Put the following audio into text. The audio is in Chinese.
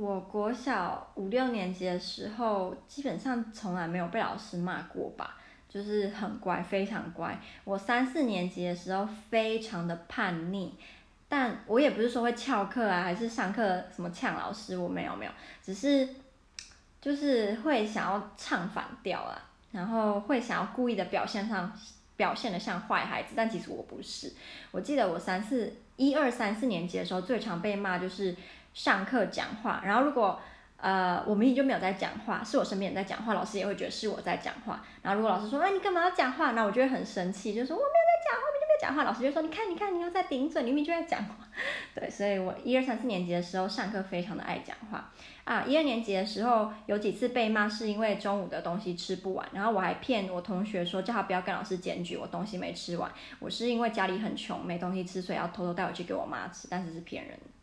我国小五六年级的时候，基本上从来没有被老师骂过吧，就是很乖，非常乖。我三四年级的时候非常的叛逆，但我也不是说会翘课啊，还是上课什么呛老师，我没有没有，只是就是会想要唱反调啊，然后会想要故意的表现上表现的像坏孩子，但其实我不是。我记得我三四一二三四年级的时候，最常被骂就是。上课讲话，然后如果呃我明明就没有在讲话，是我身边人在讲话，老师也会觉得是我在讲话。然后如果老师说，哎，你干嘛要讲话？那我就会很生气，就说我没讲话。老师就说，你看你看，你又在顶嘴，明明就在讲话。对，所以我一二三四年级的时候上课非常的爱讲话啊。一二年级的时候有几次被骂是因为中午的东西吃不完，然后我还骗我同学说叫他不要跟老师检举我东西没吃完，我是因为家里很穷没东西吃，所以要偷偷带回去给我妈吃，但是是骗人的。